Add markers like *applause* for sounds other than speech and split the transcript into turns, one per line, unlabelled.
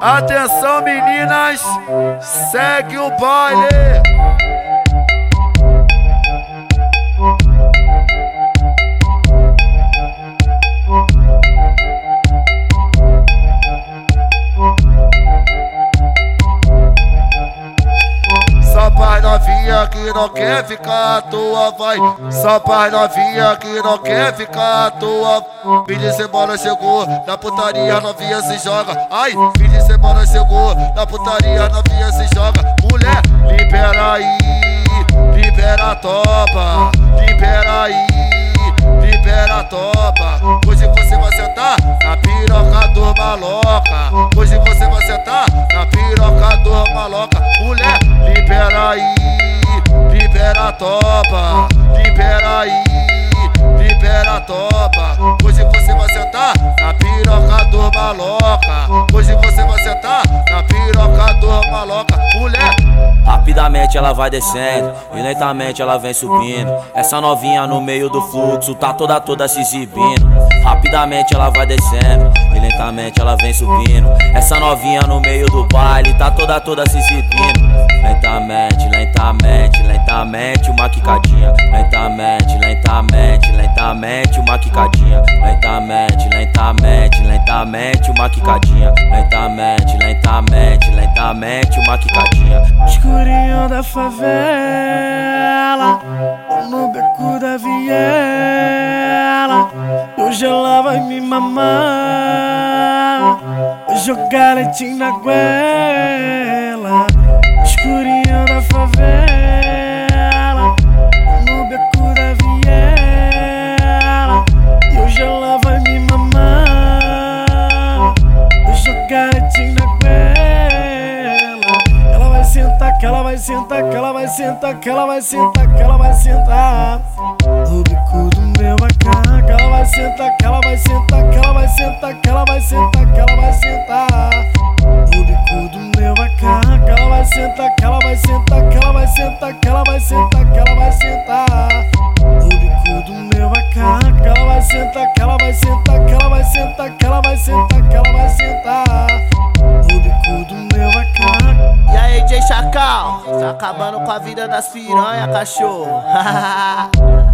Atenção meninas, segue o baile. Novinha que não quer ficar à toa, vai. Só pra novinha que não quer ficar à toa. Fim de semana chegou, na putaria novinha se joga. Ai, fim de semana chegou, na putaria novinha se joga. Mulher, libera aí, libera a topa, topa, libera aí, libera a topa. Hoje você vai sentar na piroca do maloca. Hoje você vai sentar
Rapidamente ela vai descendo e lentamente ela vem subindo. Essa novinha no meio do fluxo tá toda toda se exibindo. Rapidamente ela vai descendo e lentamente ela vem subindo. Essa novinha no meio do baile tá toda toda se exibindo. Lentamente, lentamente, lentamente uma quicadinha. Lentamente, lentamente, lentamente uma quicadinha. Lentamente, lentamente, lentamente uma quicadinha. Lentamente, lentamente, lentamente uma quicadinha.
Escurinho da favela, no beco da viela. Hoje ela vai me mamar, jogar leitinho na goela. Escurinho da favela, vai sentar, que ela vai sentar, que ela vai sentar, que ela vai sentar. No bico do meu AK, que ela vai sentar, que ela vai sentar, que ela vai sentar, que ela vai sentar,
acabando com a vida das piranha, cachorro. *laughs*